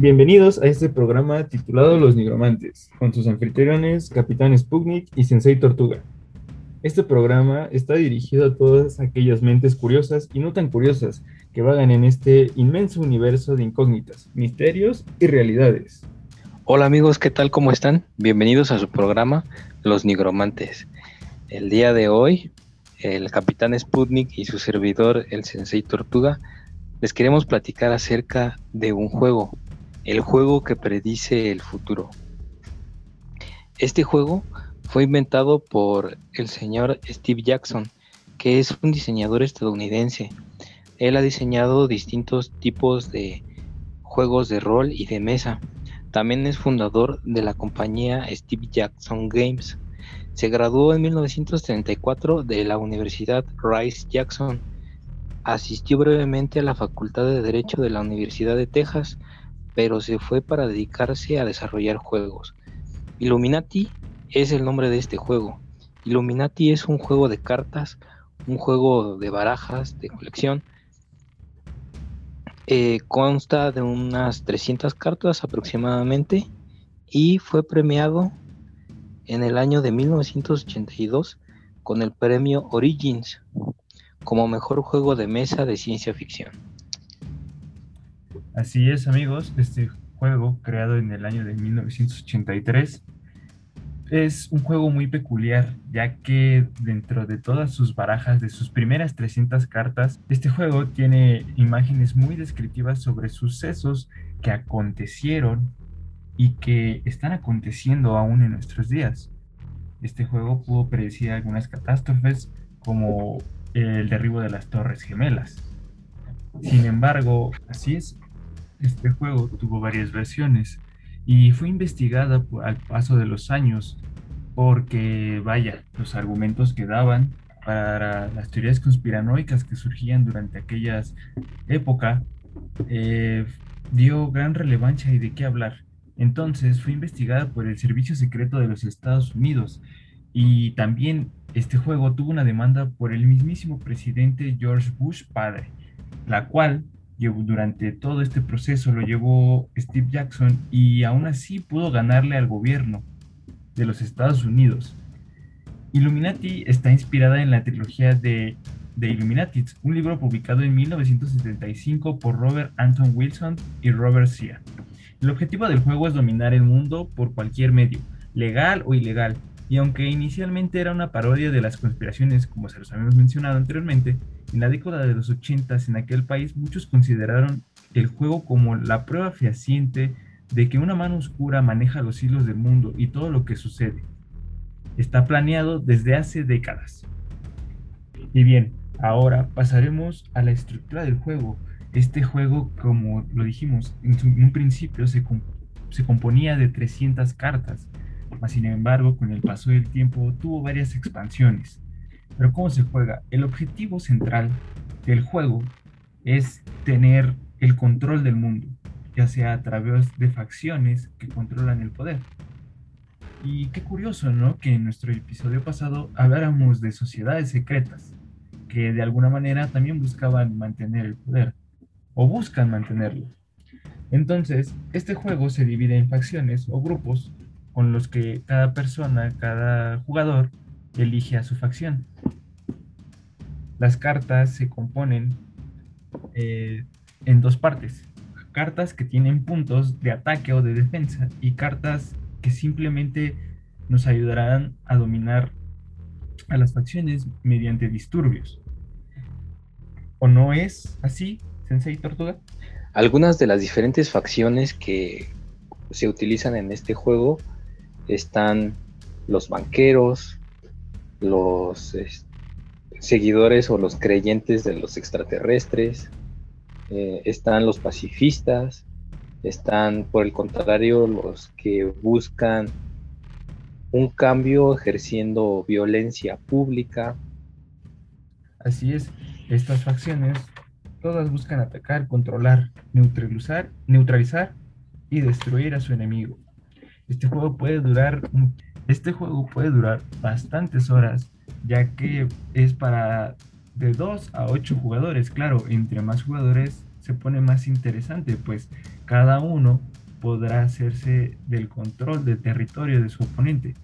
Bienvenidos a este programa titulado Los Nigromantes, con sus anfitriones Capitán Sputnik y Sensei Tortuga. Este programa está dirigido a todas aquellas mentes curiosas y no tan curiosas que vagan en este inmenso universo de incógnitas, misterios y realidades. Hola amigos, ¿qué tal? ¿Cómo están? Bienvenidos a su programa Los Nigromantes. El día de hoy, el Capitán Sputnik y su servidor, el Sensei Tortuga, les queremos platicar acerca de un juego, el juego que predice el futuro. Este juego fue inventado por el señor Steve Jackson, que es un diseñador estadounidense. Él ha diseñado distintos tipos de juegos de rol y de mesa. También es fundador de la compañía Steve Jackson Games. Se graduó en 1934 de la Universidad Rice Jackson. Asistió brevemente a la Facultad de Derecho de la Universidad de Texas pero se fue para dedicarse a desarrollar juegos. Illuminati es el nombre de este juego. Illuminati es un juego de cartas, un juego de barajas de colección. Eh, consta de unas 300 cartas aproximadamente y fue premiado en el año de 1982 con el premio Origins como mejor juego de mesa de ciencia ficción. Así es, amigos, este juego, creado en el año de 1983, es un juego muy peculiar, ya que dentro de todas sus barajas, de sus primeras 300 cartas, este juego tiene imágenes muy descriptivas sobre sucesos que acontecieron y que están aconteciendo aún en nuestros días. Este juego pudo predecir algunas catástrofes como el derribo de las Torres Gemelas. Sin embargo, así es, este juego tuvo varias versiones y fue investigada al paso de los años porque, vaya, los argumentos que daban para las teorías conspiranoicas que surgían durante aquellas época eh, dio gran relevancia y de qué hablar. Entonces fue investigada por el Servicio Secreto de los Estados Unidos y también este juego tuvo una demanda por el mismísimo presidente George Bush padre, la cual durante todo este proceso lo llevó Steve Jackson y aún así pudo ganarle al gobierno de los Estados Unidos. Illuminati está inspirada en la trilogía de, de Illuminati, un libro publicado en 1975 por Robert Anton Wilson y Robert Sia. El objetivo del juego es dominar el mundo por cualquier medio, legal o ilegal, y aunque inicialmente era una parodia de las conspiraciones, como se los habíamos mencionado anteriormente, en la década de los 80 en aquel país muchos consideraron el juego como la prueba fehaciente de que una mano oscura maneja los hilos del mundo y todo lo que sucede. Está planeado desde hace décadas. Y bien, ahora pasaremos a la estructura del juego. Este juego, como lo dijimos, en, un principio se, se componía de 300 cartas, mas sin embargo, con el paso del tiempo tuvo varias expansiones. Pero ¿cómo se juega? El objetivo central del juego es tener el control del mundo, ya sea a través de facciones que controlan el poder. Y qué curioso, ¿no? Que en nuestro episodio pasado habláramos de sociedades secretas, que de alguna manera también buscaban mantener el poder, o buscan mantenerlo. Entonces, este juego se divide en facciones o grupos con los que cada persona, cada jugador, elige a su facción. Las cartas se componen eh, en dos partes. Cartas que tienen puntos de ataque o de defensa y cartas que simplemente nos ayudarán a dominar a las facciones mediante disturbios. ¿O no es así, Sensei Tortuga? Algunas de las diferentes facciones que se utilizan en este juego están los banqueros, los seguidores o los creyentes de los extraterrestres, eh, están los pacifistas, están por el contrario los que buscan un cambio ejerciendo violencia pública. Así es, estas facciones todas buscan atacar, controlar, neutralizar, neutralizar y destruir a su enemigo. Este juego puede durar este juego puede durar bastantes horas, ya que es para de 2 a 8 jugadores. Claro, entre más jugadores se pone más interesante, pues cada uno podrá hacerse del control del territorio de su oponente.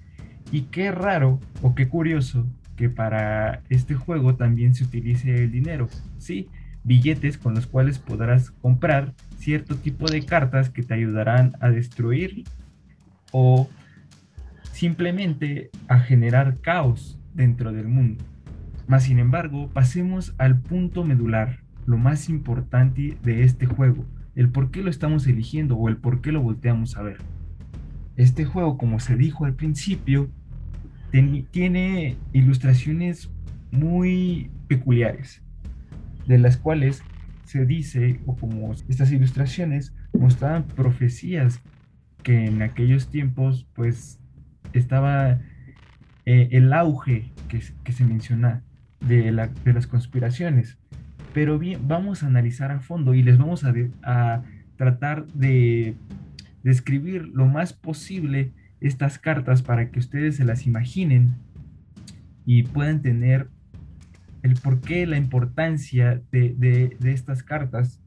Y qué raro o qué curioso que para este juego también se utilice el dinero, ¿sí? Billetes con los cuales podrás comprar cierto tipo de cartas que te ayudarán a destruir o simplemente a generar caos dentro del mundo. Mas sin embargo, pasemos al punto medular, lo más importante de este juego, el por qué lo estamos eligiendo o el por qué lo volteamos a ver. Este juego, como se dijo al principio, tiene ilustraciones muy peculiares, de las cuales se dice, o como estas ilustraciones mostraban profecías que en aquellos tiempos pues estaba eh, el auge que, se menciona de, la, de, las conspiraciones. Pero bien, vamos a analizar a fondo y les vamos a, tratar de describir lo más posible estas cartas para que ustedes se las imaginen y puedan tener el porqué, la importancia de, estas cartas.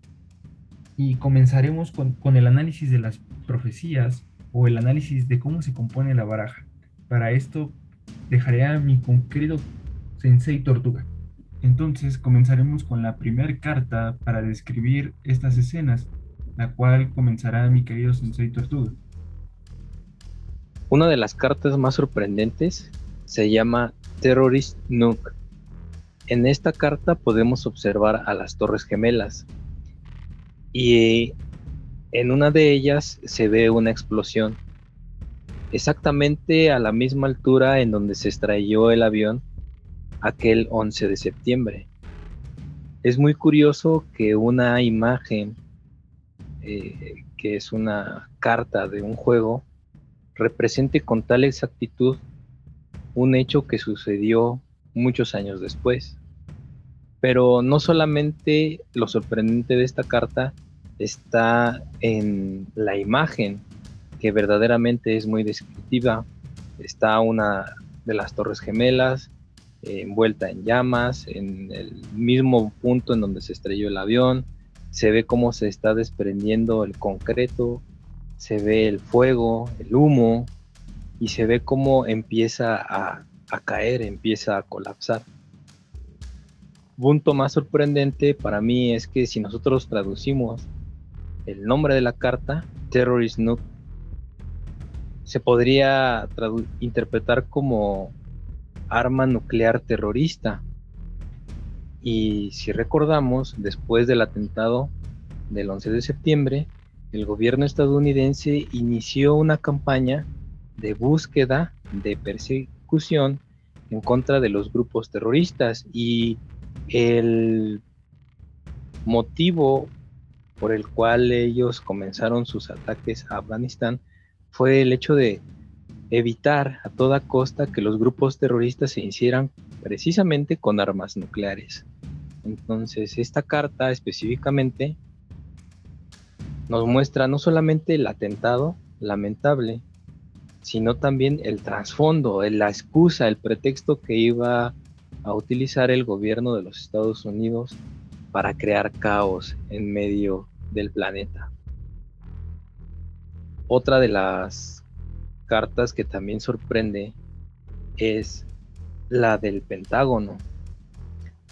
Y comenzaremos con, el análisis de las profecías o el análisis de cómo se compone la baraja. Para esto dejaré a mi querido Sensei Tortuga. Entonces comenzaremos con la primera carta para describir estas escenas, la cual comenzará mi querido Sensei Tortuga. Una de las cartas más sorprendentes se llama Terrorist Nuke. En esta carta podemos observar a las Torres Gemelas y en una de ellas se ve una explosión exactamente a la misma altura en donde se estrelló el avión aquel 11 de septiembre. Es muy curioso que una imagen, eh, que es una carta de un juego, represente con tal exactitud un hecho que sucedió muchos años después. Pero no solamente lo sorprendente de esta carta está en la imagen, que verdaderamente es muy descriptiva. Está una de las torres gemelas eh, envuelta en llamas, en el mismo punto en donde se estrelló el avión. Se ve cómo se está desprendiendo el concreto se ve el fuego, el humo, y se ve cómo empieza a, caer, empieza a colapsar. Punto más sorprendente para mí es que si nosotros traducimos el nombre de la carta, Terrorist se podría interpretar como arma nuclear terrorista. Y si recordamos, después del atentado del 11 de septiembre, el gobierno estadounidense inició una campaña de búsqueda de persecución en contra de los grupos terroristas y el motivo por el cual ellos comenzaron sus ataques a Afganistán fue el hecho de evitar a toda costa que los grupos terroristas se hicieran precisamente con armas nucleares. Entonces, esta carta específicamente nos muestra no solamente el atentado lamentable, sino también el trasfondo, la excusa, el pretexto que iba a utilizar el gobierno de los Estados Unidos para crear caos en medio del planeta. Otra de las cartas que también sorprende es la del Pentágono.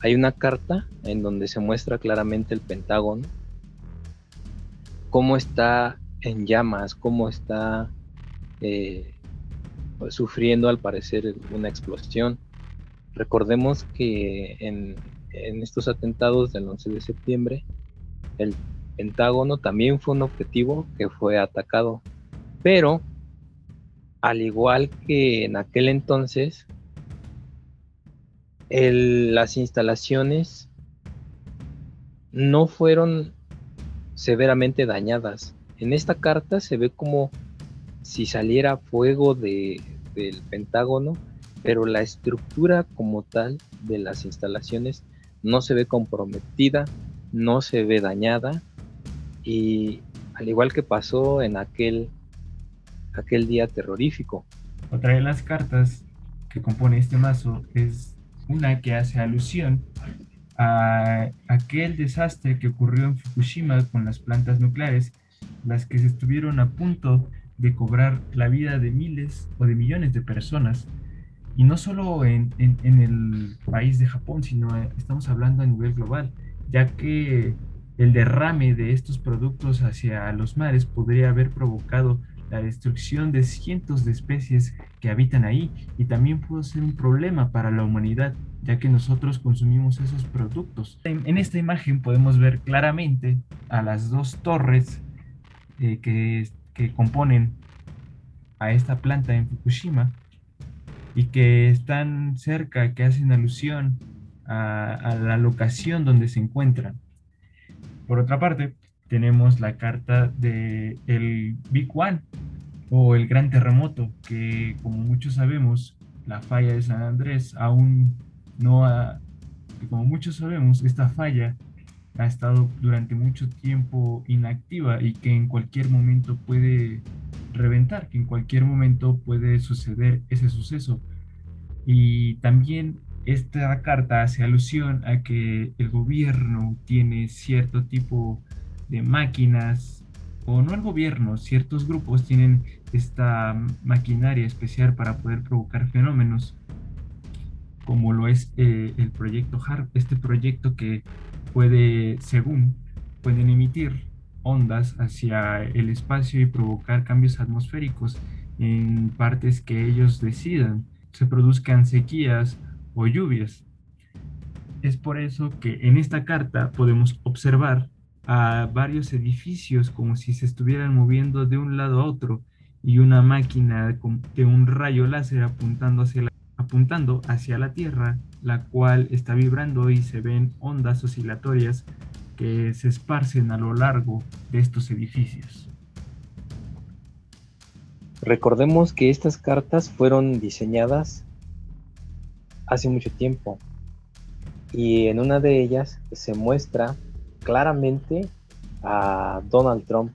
Hay una carta en donde se muestra claramente el Pentágono cómo está en llamas, cómo está eh, sufriendo al parecer una explosión. Recordemos que en, en estos atentados del 11 de septiembre, el Pentágono también fue un objetivo que fue atacado, pero al igual que en aquel entonces, las instalaciones no fueron severamente dañadas. En esta carta se ve como si saliera fuego de, del Pentágono, pero la estructura como tal de las instalaciones no se ve comprometida, no se ve dañada y al igual que pasó en aquel, aquel día terrorífico. Otra de las cartas que compone este mazo es una que hace alusión a aquel desastre que ocurrió en Fukushima con las plantas nucleares, las que se estuvieron a punto de cobrar la vida de miles o de millones de personas. Y no solo en, en, el país de Japón, sino estamos hablando a nivel global, ya que el derrame de estos productos hacia los mares podría haber provocado la destrucción de cientos de especies que habitan ahí y también pudo ser un problema para la humanidad, ya que nosotros consumimos esos productos. En, esta imagen podemos ver claramente a las dos torres eh, que, que componen a esta planta en Fukushima y que están cerca, que hacen alusión a, la locación donde se encuentran. Por otra parte, tenemos la carta de el Big One o el Gran Terremoto, que como muchos sabemos, la falla de San Andrés aún no ha, como muchos sabemos, esta falla ha estado durante mucho tiempo inactiva y que en cualquier momento puede reventar, que en cualquier momento puede suceder ese suceso. Y también esta carta hace alusión a que el gobierno tiene cierto tipo de máquinas, o no el gobierno, ciertos grupos tienen esta maquinaria especial para poder provocar fenómenos, como lo es eh, el proyecto HARP, este proyecto que puede, según, pueden emitir ondas hacia el espacio y provocar cambios atmosféricos en partes que ellos decidan, se produzcan sequías o lluvias. Es por eso que en esta carta podemos observar a varios edificios como si se estuvieran moviendo de un lado a otro y una máquina de un rayo láser apuntando hacia la, apuntando hacia la Tierra, la cual está vibrando y se ven ondas oscilatorias que se esparcen a lo largo de estos edificios. Recordemos que estas cartas fueron diseñadas hace mucho tiempo. Y en una de ellas se muestra claramente a Donald Trump.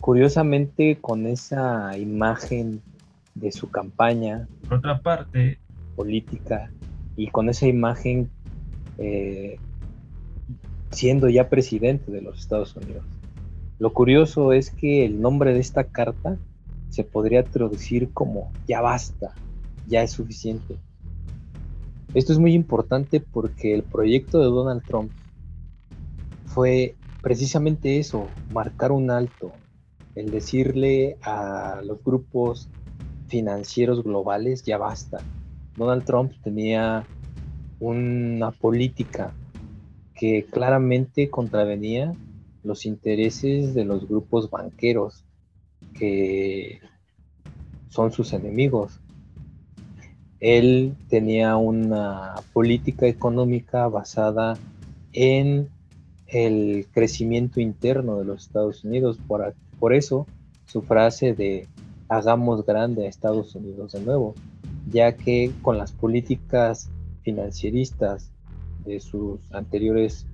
Curiosamente con esa imagen de su campaña. Por otra parte. Política. Y con esa imagen eh, siendo ya presidente de los Estados Unidos. Lo curioso es que el nombre de esta carta se podría traducir como ya basta, ya es suficiente. Esto es muy importante porque el proyecto de Donald Trump fue precisamente eso, marcar un alto, el decirle a los grupos financieros globales, ya basta. Donald Trump tenía una política claramente contravenía los intereses de los grupos banqueros que son sus enemigos él tenía una política económica basada en el crecimiento interno de los Estados Unidos. Por, por eso su frase de hagamos grande a Estados Unidos de nuevo, ya que con las políticas financieristas de sus anteriores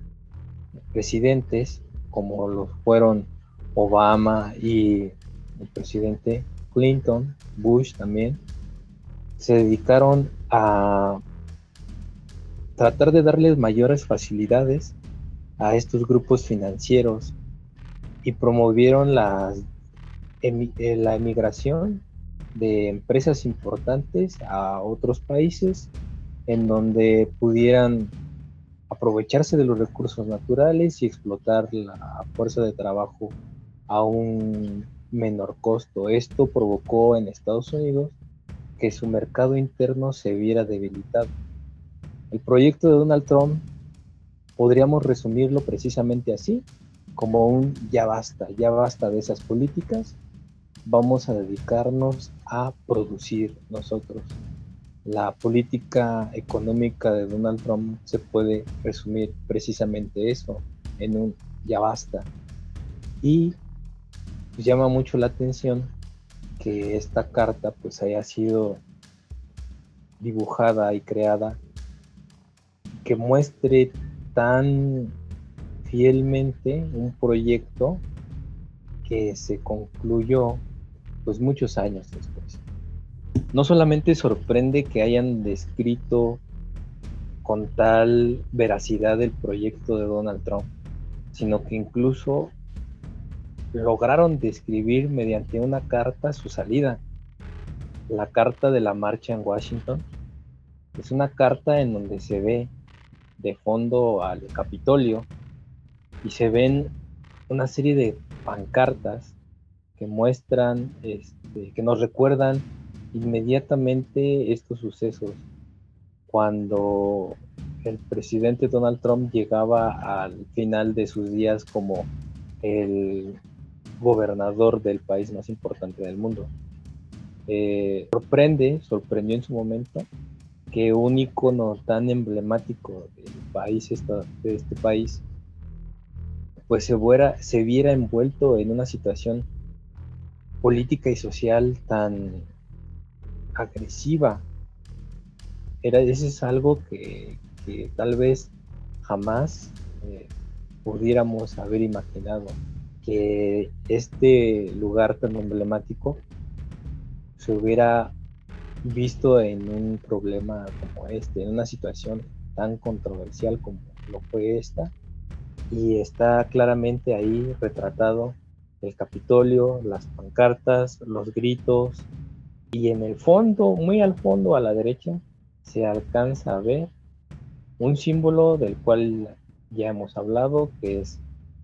presidentes, como lo fueron Obama y el presidente Clinton, Bush también, se dedicaron a tratar de darles mayores facilidades a estos grupos financieros y promovieron eh, la emigración de empresas importantes a otros países en donde pudieran aprovecharse de los recursos naturales y explotar la fuerza de trabajo a un menor costo. Esto provocó en Estados Unidos que su mercado interno se viera debilitado. El proyecto de Donald Trump podríamos resumirlo precisamente así, como un ya basta, ya basta de esas políticas, vamos a dedicarnos a producir nosotros. La política económica de Donald Trump se puede resumir precisamente eso, en un ya basta. Y llama mucho la atención que esta carta pues haya sido dibujada y creada que muestre tan fielmente un proyecto que se concluyó pues muchos años después. No solamente sorprende que hayan descrito con tal veracidad del proyecto de Donald Trump, sino que incluso lograron describir mediante una carta su salida. La carta de la marcha en Washington es una carta en donde se ve de fondo al Capitolio y se ven una serie de pancartas que muestran, este, que nos recuerdan inmediatamente estos sucesos cuando el presidente Donald Trump llegaba al final de sus días como el gobernador del país más importante del mundo. Eh, sorprende, sorprendió en su momento que un icono tan emblemático del país, de este país, pues se, se viera envuelto en una situación política y social tan agresiva. Era, eso es algo que, tal vez jamás eh, pudiéramos haber imaginado, que este lugar tan emblemático se hubiera visto en un problema como este, en una situación tan controversial como lo fue esta, y está claramente ahí retratado el Capitolio, las pancartas, los gritos, y en el fondo, muy al fondo a la derecha, se alcanza a ver un símbolo del cual ya hemos hablado, que es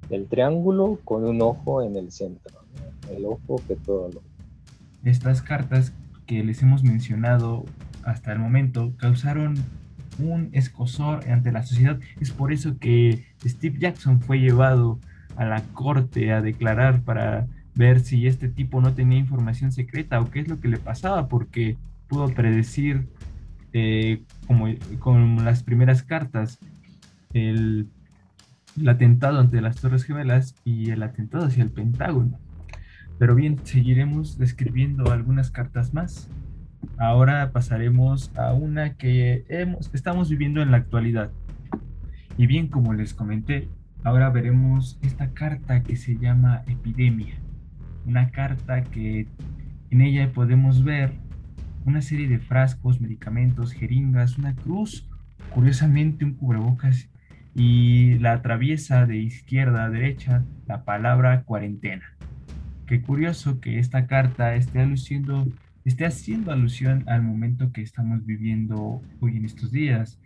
el triángulo con un ojo en el centro, el ojo que todo lo... Estas cartas que les hemos mencionado hasta el momento causaron un escosor ante la sociedad. Es por eso que Steve Jackson fue llevado a la corte a declarar para ver si este tipo no tenía información secreta o qué es lo que le pasaba, porque pudo predecir eh, como, con las primeras cartas, el, atentado ante las Torres Gemelas y el atentado hacia el Pentágono. Pero bien, seguiremos describiendo algunas cartas más. Ahora pasaremos a una que hemos, estamos viviendo en la actualidad. Y bien, como les comenté, ahora veremos esta carta que se llama epidemia. Una carta que en ella podemos ver una serie de frascos, medicamentos, jeringas, una cruz, curiosamente un cubrebocas y la atraviesa de izquierda a derecha la palabra cuarentena. Qué curioso que esta carta esté aluciendo, esté haciendo alusión al momento que estamos viviendo hoy en estos días,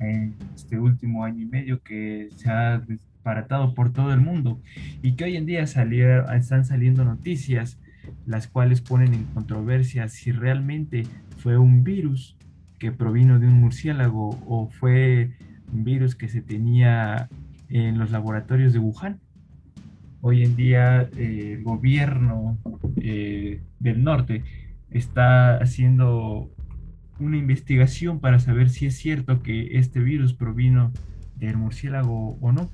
en este último año y medio que se ha disparatado por todo el mundo y que hoy en día están saliendo noticias las cuales ponen en controversia si realmente fue un virus que provino de un murciélago o fue un virus que se tenía en los laboratorios de Wuhan. Hoy en día eh, el gobierno eh, del norte está haciendo una investigación para saber si es cierto que este virus provino del murciélago o no.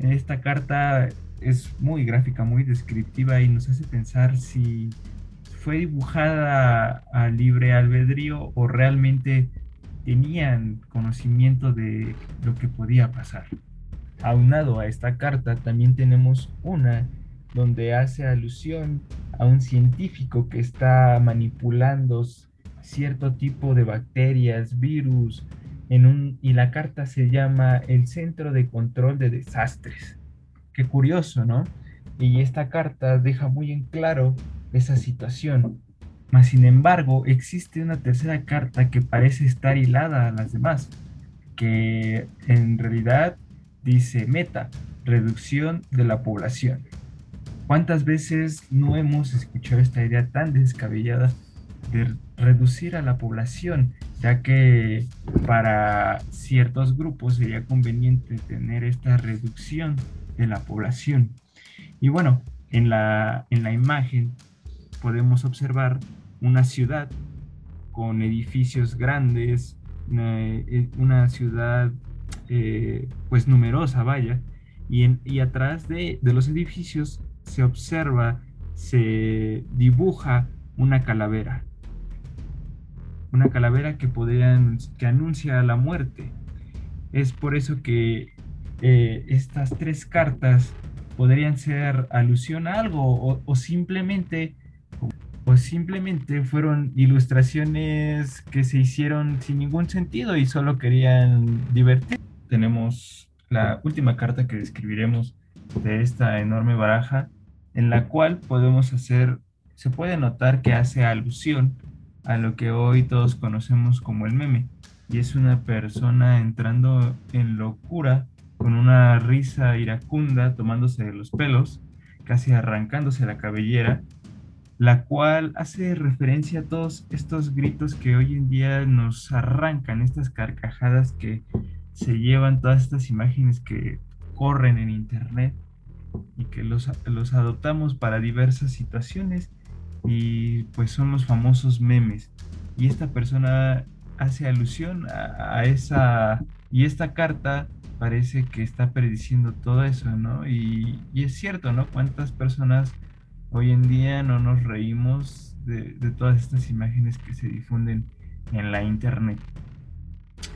Esta carta es muy gráfica, muy descriptiva y nos hace pensar si fue dibujada a libre albedrío o realmente tenían conocimiento de lo que podía pasar. Aunado a esta carta también tenemos una donde hace alusión a un científico que está manipulando cierto tipo de bacterias, virus, y la carta se llama el Centro de Control de Desastres. Qué curioso, ¿no? Y esta carta deja muy en claro esa situación. Mas, sin embargo, existe una tercera carta que parece estar hilada a las demás, que en realidad dice meta, reducción de la población. ¿Cuántas veces no hemos escuchado esta idea tan descabellada de reducir a la población, ya que para ciertos grupos sería conveniente tener esta reducción de la población. Y bueno, en la, en la imagen podemos observar una ciudad con edificios grandes, una, ciudad eh, pues numerosa, vaya, y, en, y atrás de, de, los edificios se observa, se dibuja una calavera. Una calavera que, podrían, que anuncia la muerte. Es por eso que eh, estas tres cartas podrían ser alusión a algo o, simplemente pues simplemente fueron ilustraciones que se hicieron sin ningún sentido y solo querían divertir. Tenemos la última carta que describiremos de esta enorme baraja, en la cual podemos hacer, se puede notar que hace alusión a lo que hoy todos conocemos como el meme, y es una persona entrando en locura con una risa iracunda, tomándose de los pelos, casi arrancándose la cabellera, la cual hace referencia a todos estos gritos que hoy en día nos arrancan, estas carcajadas que se llevan todas estas imágenes que corren en internet y que los, los adoptamos para diversas situaciones y pues son los famosos memes. Y esta persona hace alusión a, esa, y esta carta parece que está prediciendo todo eso, ¿no? Y, es cierto, ¿no? ¿Cuántas personas hoy en día no nos reímos de, de todas estas imágenes que se difunden en la internet?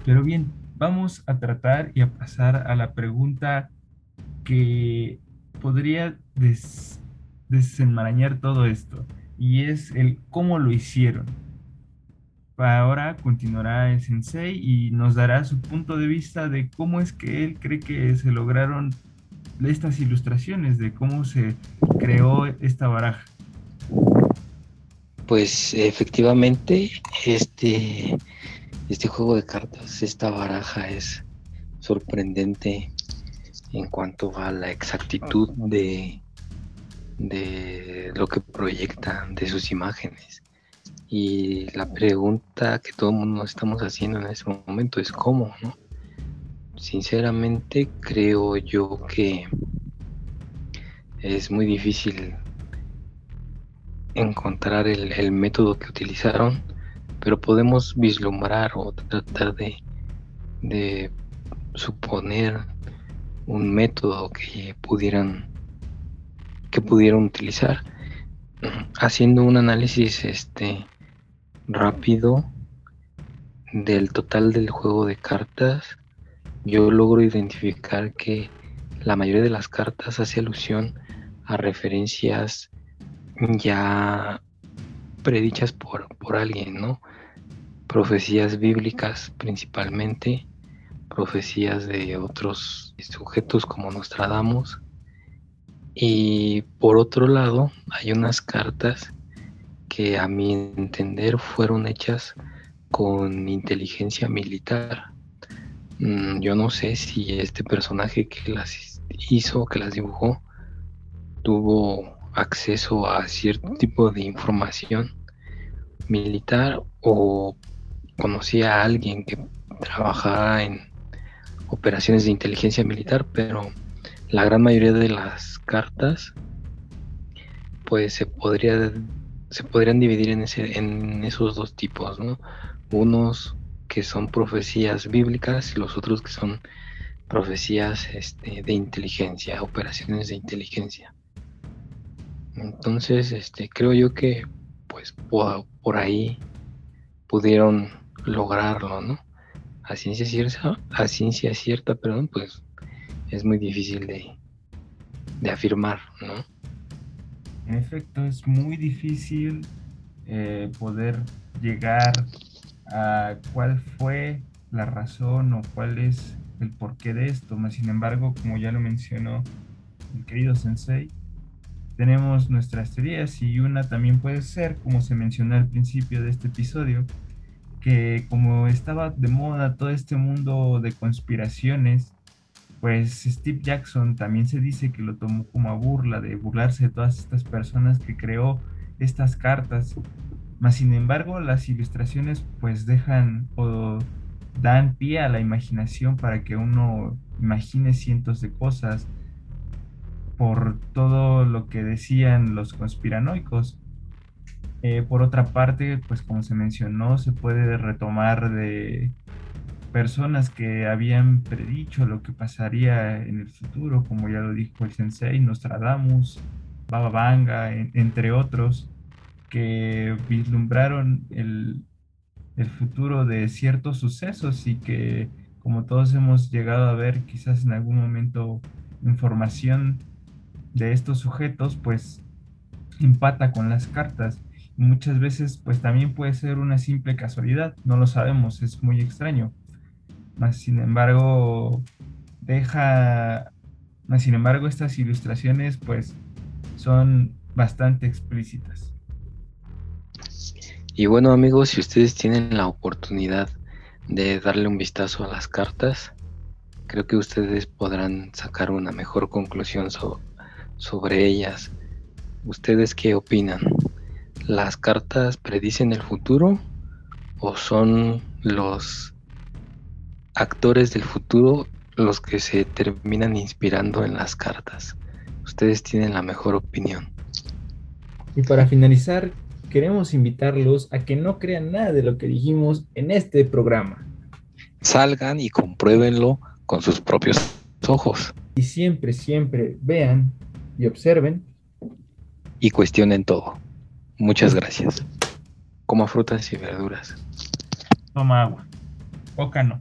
Pero bien, vamos a tratar y a pasar a la pregunta que podría desenmarañar todo esto, y es el cómo lo hicieron. Ahora continuará el sensei y nos dará su punto de vista de cómo es que él cree que se lograron estas ilustraciones, de cómo se creó esta baraja. Pues efectivamente, este este juego de cartas, esta baraja es sorprendente en cuanto a la exactitud de, de lo que proyecta de sus imágenes. Y la pregunta que todo el mundo estamos haciendo en este momento es cómo, ¿no? Sinceramente creo yo que es muy difícil encontrar el, el método que utilizaron pero podemos vislumbrar o tratar de, de suponer un método que pudieran que pudieran utilizar haciendo un análisis este rápido del total del juego de cartas yo logro identificar que la mayoría de las cartas hace alusión a referencias ya predichas por, por alguien, ¿no? profecías bíblicas principalmente, profecías de otros sujetos como Nostradamus. Y por otro lado, hay unas cartas que a mi entender fueron hechas con inteligencia militar. Mm, yo no sé si este personaje que las hizo, que las dibujó, tuvo acceso a cierto tipo de información militar o conocía a alguien que trabajaba en operaciones de inteligencia militar, pero la gran mayoría de las cartas pues se podría se podrían dividir en, ese, en esos dos tipos, ¿no? Unos que son profecías bíblicas y los otros que son profecías este, de inteligencia, operaciones de inteligencia. Entonces, este, creo yo que pues por ahí pudieron lograrlo, ¿no? A ciencia cierta, a ciencia cierta, perdón, pues es muy difícil de, de afirmar, ¿no? En efecto, es muy difícil eh, poder llegar a cuál fue la razón o cuál es el porqué de esto. Sin embargo, como ya lo mencionó el querido Sensei, tenemos nuestras teorías y una también puede ser, como se mencionó al principio de este episodio, que como estaba de moda todo este mundo de conspiraciones, pues Steve Jackson también se dice que lo tomó como a burla, de burlarse de todas estas personas que creó estas cartas. Mas sin embargo, las ilustraciones pues dejan o dan pie a la imaginación para que uno imagine cientos de cosas por todo lo que decían los conspiranoicos. Eh, por otra parte, pues como se mencionó, se puede retomar de personas que habían predicho lo que pasaría en el futuro, como ya lo dijo el sensei, Nostradamus, Baba Vanga, entre otros, que vislumbraron el, el futuro de ciertos sucesos y que, como todos hemos llegado a ver quizás en algún momento información de estos sujetos, pues empata con las cartas Muchas veces pues también puede ser una simple casualidad, no lo sabemos, es muy extraño. Más sin embargo, deja, más sin embargo estas ilustraciones pues son bastante explícitas. Y bueno amigos, si ustedes tienen la oportunidad de darle un vistazo a las cartas, creo que ustedes podrán sacar una mejor conclusión sobre ellas. ¿Ustedes qué opinan? ¿Las cartas predicen el futuro o son los actores del futuro los que se terminan inspirando en las cartas? Ustedes tienen la mejor opinión. Y para finalizar, queremos invitarlos a que no crean nada de lo que dijimos en este programa. Salgan y compruébenlo con sus propios ojos. Y siempre, siempre vean y observen. Y cuestionen todo. Muchas gracias. Coma frutas y verduras. Toma agua. Boca no.